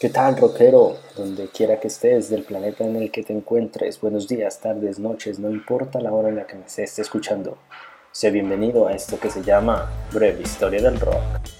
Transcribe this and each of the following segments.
¿Qué tal, rockero? Donde quiera que estés, del planeta en el que te encuentres, buenos días, tardes, noches, no importa la hora en la que me estés escuchando. Sé bienvenido a esto que se llama Breve Historia del Rock.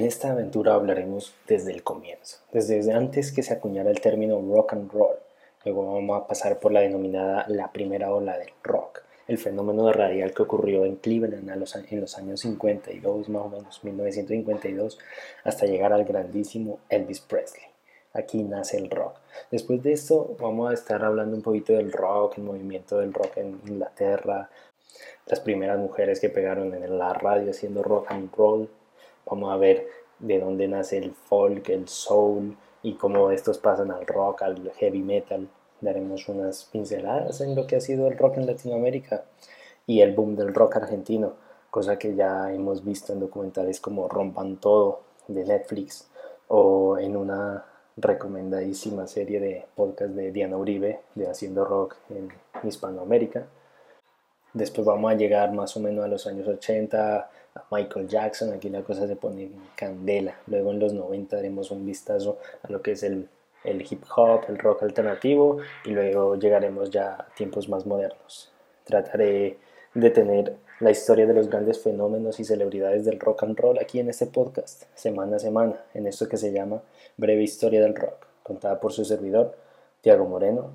En esta aventura hablaremos desde el comienzo, desde antes que se acuñara el término rock and roll. Luego vamos a pasar por la denominada la primera ola del rock, el fenómeno radial que ocurrió en Cleveland en los años 52, más o menos 1952, hasta llegar al grandísimo Elvis Presley. Aquí nace el rock. Después de esto vamos a estar hablando un poquito del rock, el movimiento del rock en Inglaterra, las primeras mujeres que pegaron en la radio haciendo rock and roll, Vamos a ver de dónde nace el folk, el soul y cómo estos pasan al rock, al heavy metal. Daremos unas pinceladas en lo que ha sido el rock en Latinoamérica y el boom del rock argentino, cosa que ya hemos visto en documentales como Rompan Todo de Netflix o en una recomendadísima serie de podcast de Diana Uribe de Haciendo Rock en Hispanoamérica. Después vamos a llegar más o menos a los años 80, a Michael Jackson, aquí la cosa se pone en candela. Luego en los 90 daremos un vistazo a lo que es el, el hip hop, el rock alternativo y luego llegaremos ya a tiempos más modernos. Trataré de tener la historia de los grandes fenómenos y celebridades del rock and roll aquí en este podcast, semana a semana, en esto que se llama Breve Historia del Rock, contada por su servidor, Tiago Moreno,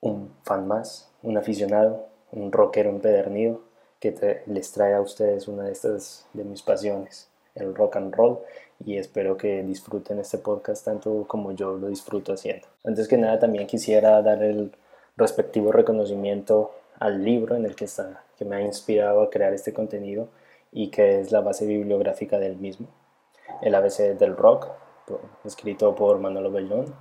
un fan más, un aficionado, un rockero empedernido que les trae a ustedes una de estas de mis pasiones, el rock and roll, y espero que disfruten este podcast tanto como yo lo disfruto haciendo. Antes que nada también quisiera dar el respectivo reconocimiento al libro en el que está, que me ha inspirado a crear este contenido y que es la base bibliográfica del mismo, el ABC del rock, escrito por Manolo Bellón,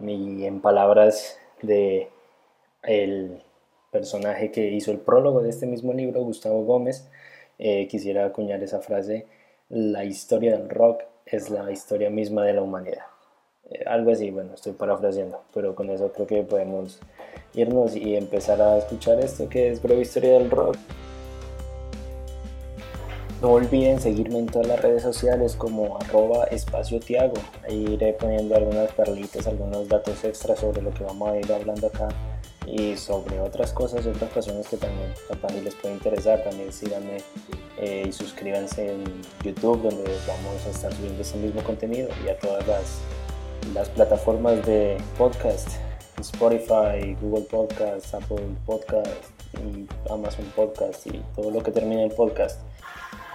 y en palabras de el personaje que hizo el prólogo de este mismo libro, Gustavo Gómez, eh, quisiera acuñar esa frase, la historia del rock es la historia misma de la humanidad. Eh, algo así, bueno, estoy parafraseando, pero con eso creo que podemos irnos y empezar a escuchar esto que es breve historia del rock. No olviden seguirme en todas las redes sociales como arroba espacio. Ahí iré poniendo algunas perlitas, algunos datos extras sobre lo que vamos a ir hablando acá y sobre otras cosas otras personas que también capaz les puede interesar. También síganme eh, y suscríbanse en YouTube donde vamos a estar subiendo este mismo contenido y a todas las, las plataformas de podcast, Spotify, Google Podcast, Apple Podcast y Amazon Podcast y todo lo que termine en podcast.